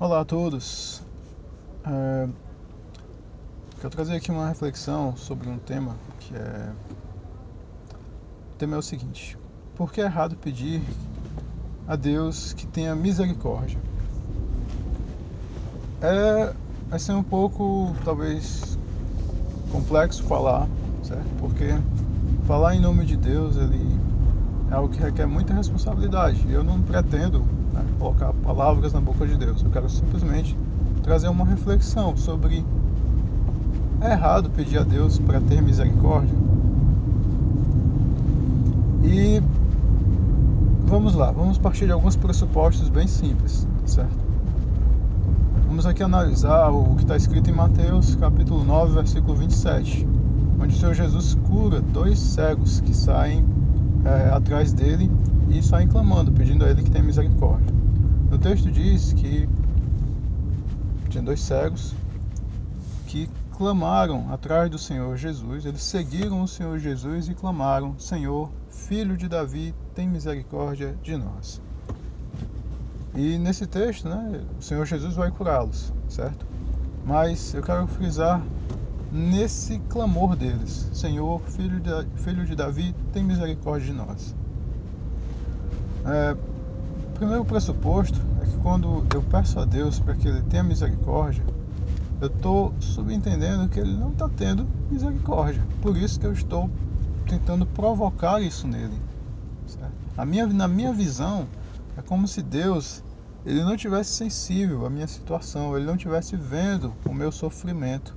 Olá a todos. É, quero trazer aqui uma reflexão sobre um tema que é. O tema é o seguinte: Por que é errado pedir a Deus que tenha misericórdia? É, ser um pouco, talvez, complexo falar, certo? Porque falar em nome de Deus, ele é algo que requer muita responsabilidade. Eu não pretendo né, colocar palavras na boca de Deus. Eu quero simplesmente trazer uma reflexão sobre é errado pedir a Deus para ter misericórdia. E vamos lá, vamos partir de alguns pressupostos bem simples, certo? Vamos aqui analisar o que está escrito em Mateus capítulo 9, versículo 27, onde o Senhor Jesus cura dois cegos que saem é, atrás dele e saem clamando, pedindo a ele que tenha misericórdia. O texto diz que tinha dois cegos que clamaram atrás do Senhor Jesus, eles seguiram o Senhor Jesus e clamaram: Senhor, filho de Davi, tem misericórdia de nós. E nesse texto, né, o Senhor Jesus vai curá-los, certo? Mas eu quero frisar nesse clamor deles: Senhor, filho de, filho de Davi, tem misericórdia de nós. É, o primeiro pressuposto é que quando eu peço a Deus para que Ele tenha misericórdia, eu estou subentendendo que Ele não está tendo misericórdia. Por isso que eu estou tentando provocar isso nele. A minha, na minha visão, é como se Deus ele não tivesse sensível à minha situação, ele não tivesse vendo o meu sofrimento.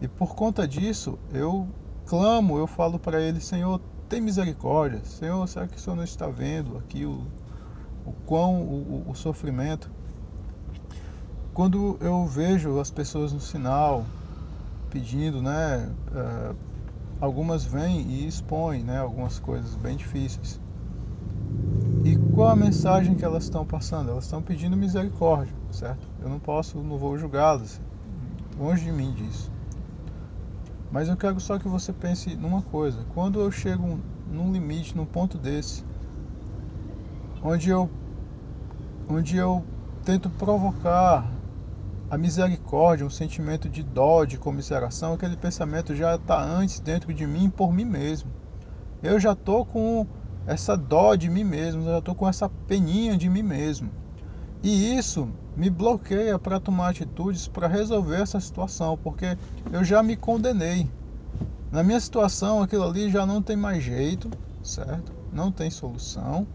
E por conta disso, eu clamo, eu falo para ele, Senhor, tem misericórdia. Senhor, será que o Senhor não está vendo aqui o, o quão o, o sofrimento? Quando eu vejo as pessoas no sinal pedindo, né? Uh, algumas vêm e expõem, né? Algumas coisas bem difíceis. E qual a mensagem que elas estão passando? Elas estão pedindo misericórdia, certo? Eu não posso, não vou julgá-las. Longe de mim disso. Mas eu quero só que você pense numa coisa: quando eu chego num limite, num ponto desse, onde eu, onde eu tento provocar a misericórdia, um sentimento de dó, de comiseração, aquele pensamento já está antes dentro de mim por mim mesmo. Eu já estou com essa dó de mim mesmo, eu já estou com essa peninha de mim mesmo. E isso me bloqueia para tomar atitudes para resolver essa situação, porque eu já me condenei. Na minha situação, aquilo ali já não tem mais jeito, certo? Não tem solução,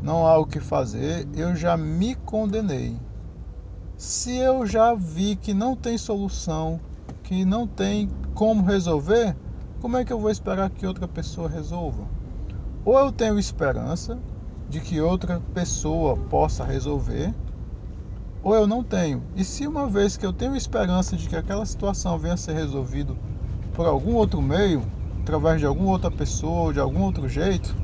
não há o que fazer, eu já me condenei. Se eu já vi que não tem solução, que não tem como resolver, como é que eu vou esperar que outra pessoa resolva? Ou eu tenho esperança de que outra pessoa possa resolver, ou eu não tenho. E se uma vez que eu tenho esperança de que aquela situação venha a ser resolvida por algum outro meio, através de alguma outra pessoa, de algum outro jeito,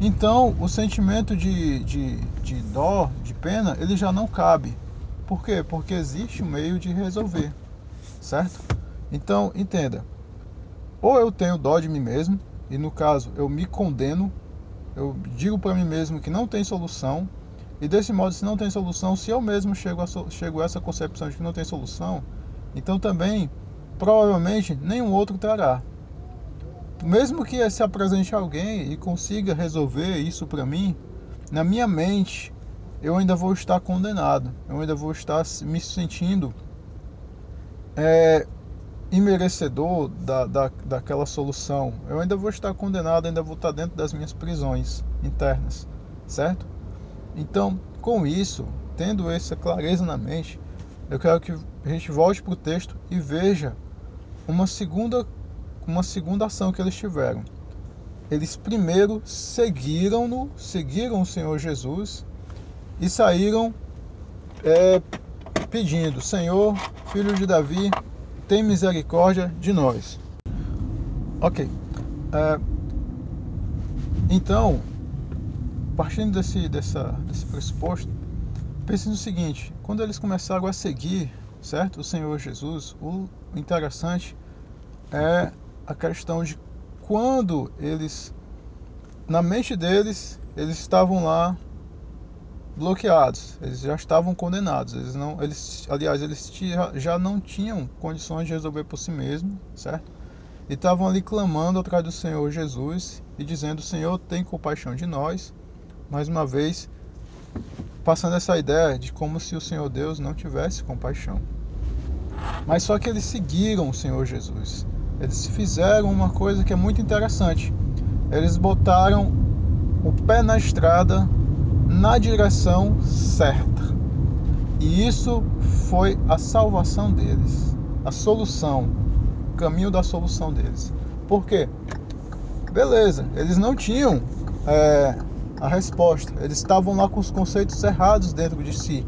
então o sentimento de, de, de dó, de pena, ele já não cabe. Por quê? Porque existe um meio de resolver, certo? Então, entenda. Ou eu tenho dó de mim mesmo, e no caso eu me condeno eu digo para mim mesmo que não tem solução, e desse modo, se não tem solução, se eu mesmo chego a, chego a essa concepção de que não tem solução, então também, provavelmente, nenhum outro terá. Mesmo que se apresente alguém e consiga resolver isso para mim, na minha mente, eu ainda vou estar condenado, eu ainda vou estar me sentindo é, imerecedor da, da, daquela solução, eu ainda vou estar condenado, ainda vou estar dentro das minhas prisões internas, certo? Então, com isso, tendo essa clareza na mente, eu quero que a gente volte para o texto e veja uma segunda, uma segunda ação que eles tiveram. Eles primeiro seguiram-no, seguiram o Senhor Jesus e saíram é, pedindo: Senhor, filho de Davi, tem misericórdia de nós. Ok. É, então, partindo desse, dessa, desse pressuposto, pense no seguinte: quando eles começaram a seguir, certo, o Senhor Jesus, o interessante é a questão de quando eles, na mente deles, eles estavam lá bloqueados, eles já estavam condenados. Eles não, eles, aliás, eles já não tinham condições de resolver por si mesmos, certo? E estavam ali clamando atrás do Senhor Jesus e dizendo: Senhor, tem compaixão de nós. Mais uma vez, passando essa ideia de como se o Senhor Deus não tivesse compaixão. Mas só que eles seguiram o Senhor Jesus. Eles fizeram uma coisa que é muito interessante. Eles botaram o pé na estrada na direção certa. E isso foi a salvação deles, a solução, o caminho da solução deles. Por quê? Beleza, eles não tinham é, a resposta, eles estavam lá com os conceitos errados dentro de si.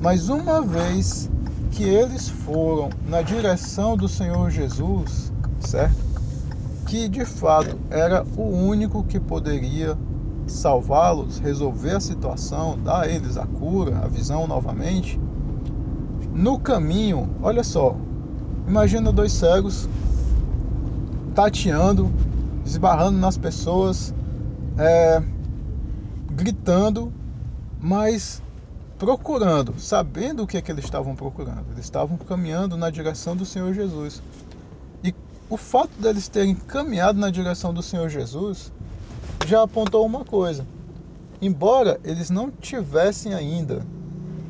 Mas uma vez que eles foram na direção do Senhor Jesus, certo? Que de fato era o único que poderia salvá-los, resolver a situação, dar a eles a cura, a visão novamente. No caminho, olha só, imagina dois cegos tateando, esbarrando nas pessoas, é, gritando, mas procurando, sabendo o que, é que eles estavam procurando. Eles estavam caminhando na direção do Senhor Jesus. E o fato deles terem caminhado na direção do Senhor Jesus já apontou uma coisa. Embora eles não tivessem ainda,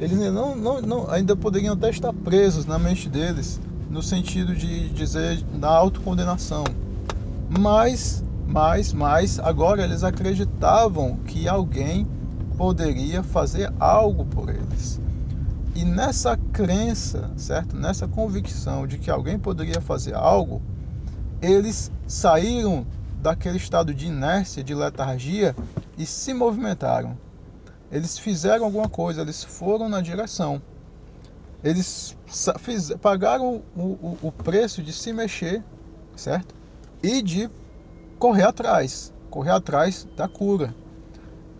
eles não, não, não, ainda poderiam até estar presos na mente deles, no sentido de dizer na autocondenação. Mas, mas, mas, agora eles acreditavam que alguém poderia fazer algo por eles. E nessa crença, certo? Nessa convicção de que alguém poderia fazer algo, eles saíram daquele estado de inércia, de letargia e se movimentaram. Eles fizeram alguma coisa, eles foram na direção. Eles pagaram o, o, o preço de se mexer, certo? E de correr atrás, correr atrás da cura.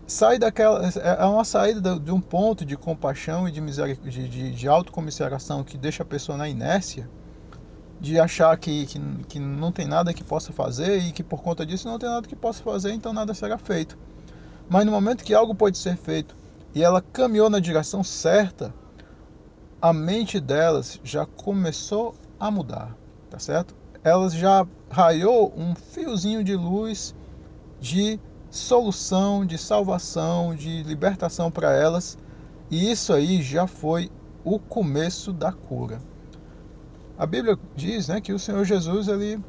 Sai daquela. É, é uma saída de um ponto de compaixão e de, de, de, de autocomiseração que deixa a pessoa na inércia de achar que, que, que não tem nada que possa fazer e que por conta disso não tem nada que possa fazer, então nada será feito. Mas no momento que algo pode ser feito e ela caminhou na direção certa, a mente delas já começou a mudar, tá certo? Elas já raiou um fiozinho de luz de solução, de salvação, de libertação para elas, e isso aí já foi o começo da cura. A Bíblia diz né, que o Senhor Jesus, ele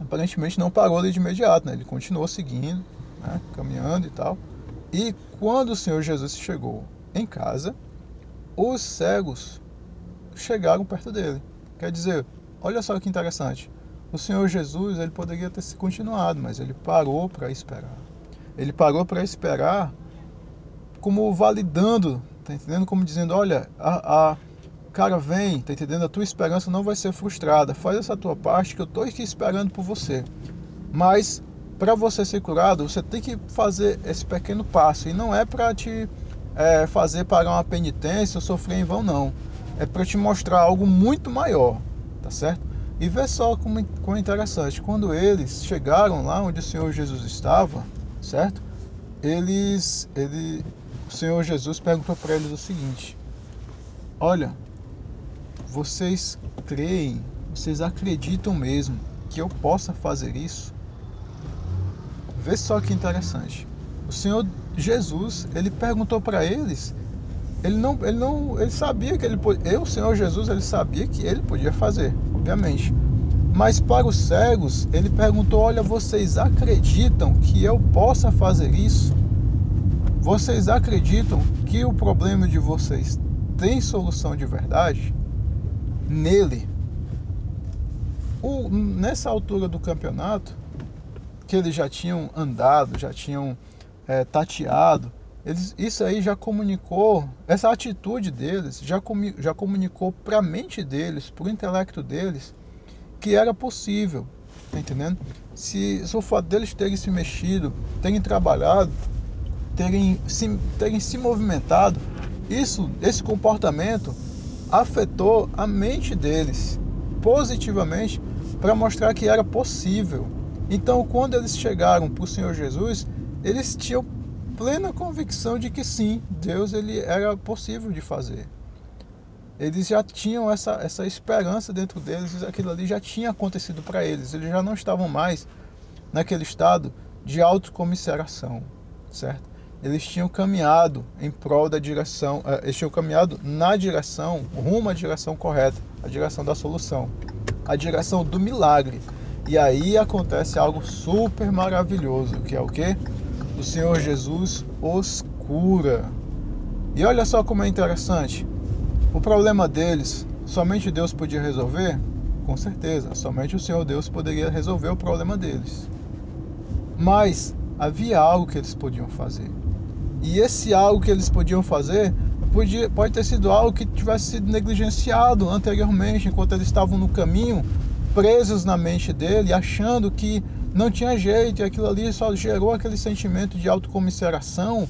aparentemente não parou ali de imediato, né? ele continuou seguindo, né, caminhando e tal. E quando o Senhor Jesus chegou em casa, os cegos chegaram perto dele. Quer dizer, olha só que interessante. O Senhor Jesus ele poderia ter se continuado, mas ele parou para esperar. Ele parou para esperar, como validando, tá entendendo? Como dizendo, olha, a, a cara, vem, tá entendendo? A tua esperança não vai ser frustrada. Faz essa tua parte que eu tô aqui esperando por você. Mas para você ser curado, você tem que fazer esse pequeno passo. E não é para te é, fazer pagar uma penitência ou sofrer em vão, não. É para te mostrar algo muito maior, certo? E vê só como, como é interessante. Quando eles chegaram lá onde o Senhor Jesus estava, certo? Eles, ele, o Senhor Jesus perguntou para eles o seguinte: Olha, vocês creem, vocês acreditam mesmo que eu possa fazer isso? Vê só que interessante. O Senhor Jesus, ele perguntou para eles, ele não, ele não, ele sabia que ele podia, eu, o Senhor Jesus, ele sabia que ele podia fazer, obviamente. Mas para os cegos, ele perguntou: Olha, vocês acreditam que eu possa fazer isso? Vocês acreditam que o problema de vocês tem solução de verdade? nele. O, nessa altura do campeonato, que eles já tinham andado, já tinham é, tateado, eles, isso aí já comunicou, essa atitude deles já, comi, já comunicou para a mente deles, para o intelecto deles, que era possível, tá entendendo? Se, se o fato deles terem se mexido, terem trabalhado, terem se, terem se movimentado, isso, esse comportamento afetou a mente deles positivamente para mostrar que era possível. Então, quando eles chegaram para o Senhor Jesus, eles tinham plena convicção de que sim, Deus ele era possível de fazer. Eles já tinham essa, essa esperança dentro deles, aquilo ali já tinha acontecido para eles. Eles já não estavam mais naquele estado de autocomisseração, certo? Eles tinham caminhado em prol da direção, eh, eles tinham caminhado na direção, rumo à direção correta, a direção da solução, a direção do milagre. E aí acontece algo super maravilhoso, que é o que? O Senhor Jesus os cura. E olha só como é interessante. O problema deles, somente Deus podia resolver? Com certeza, somente o Senhor Deus poderia resolver o problema deles. Mas havia algo que eles podiam fazer. E esse algo que eles podiam fazer podia, pode ter sido algo que tivesse sido negligenciado anteriormente, enquanto eles estavam no caminho, presos na mente dele, achando que não tinha jeito, aquilo ali só gerou aquele sentimento de autocomiseração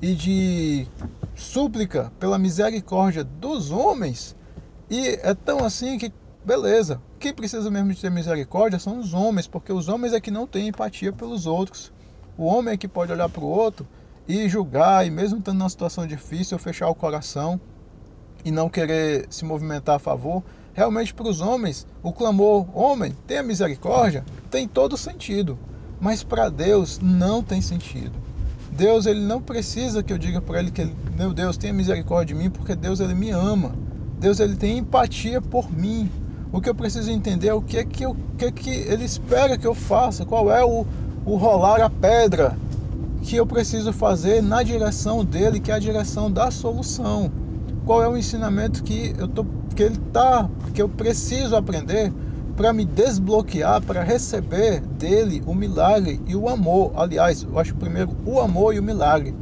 e de súplica pela misericórdia dos homens. E é tão assim que, beleza, quem precisa mesmo de ter misericórdia são os homens, porque os homens é que não têm empatia pelos outros. O homem é que pode olhar para o outro e julgar, e mesmo estando numa situação difícil, fechar o coração e não querer se movimentar a favor. Realmente, para os homens, o clamor, homem, tenha misericórdia, tem todo sentido. Mas para Deus não tem sentido. Deus ele não precisa que eu diga para ele que meu Deus tenha misericórdia de mim, porque Deus ele me ama. Deus ele tem empatia por mim. O que eu preciso entender é o que é que, eu, que, é que ele espera que eu faça, qual é o, o rolar a pedra que eu preciso fazer na direção dele, que é a direção da solução. Qual é o ensinamento que eu tô, que ele tá, que eu preciso aprender para me desbloquear, para receber dele o milagre e o amor. Aliás, eu acho primeiro o amor e o milagre.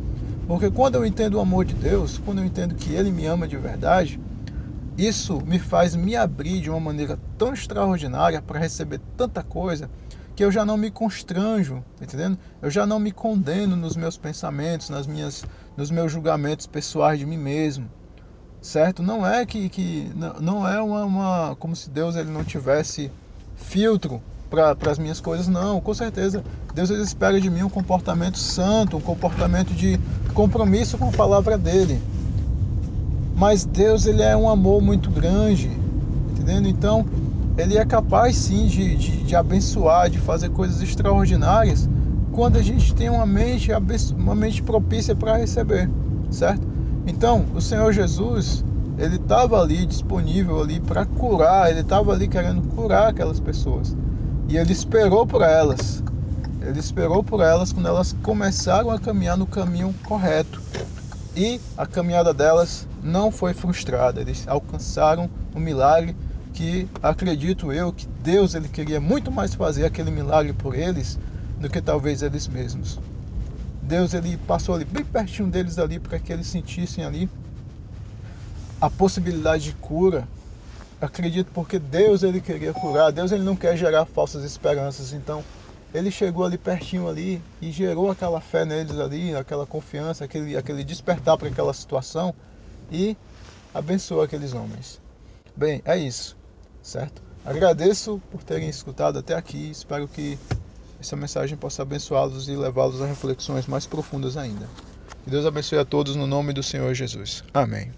Porque quando eu entendo o amor de Deus, quando eu entendo que ele me ama de verdade, isso me faz me abrir de uma maneira tão extraordinária para receber tanta coisa que eu já não me constranjo, tá entendendo? Eu já não me condeno nos meus pensamentos, nas minhas, nos meus julgamentos pessoais de mim mesmo, certo? Não é que, que não é uma, uma como se Deus ele não tivesse filtro para as minhas coisas, não. Com certeza, Deus ele espera de mim um comportamento santo, um comportamento de compromisso com a palavra dele. Mas Deus ele é um amor muito grande, entendendo? Então ele é capaz sim de, de, de, abençoar, de fazer coisas extraordinárias quando a gente tem uma mente, uma mente propícia para receber, certo? Então, o Senhor Jesus, ele estava ali disponível ali para curar, ele estava ali querendo curar aquelas pessoas. E ele esperou por elas. Ele esperou por elas quando elas começaram a caminhar no caminho correto. E a caminhada delas não foi frustrada. Eles alcançaram o milagre que acredito eu que Deus ele queria muito mais fazer aquele milagre por eles do que talvez eles mesmos. Deus ele passou ali bem pertinho deles ali para que eles sentissem ali a possibilidade de cura. Acredito porque Deus ele queria curar. Deus ele não quer gerar falsas esperanças. Então ele chegou ali pertinho ali e gerou aquela fé neles ali, aquela confiança, aquele, aquele despertar para aquela situação e abençoou aqueles homens. Bem, é isso certo? Agradeço por terem escutado até aqui. Espero que essa mensagem possa abençoá-los e levá-los a reflexões mais profundas ainda. Que Deus abençoe a todos no nome do Senhor Jesus. Amém.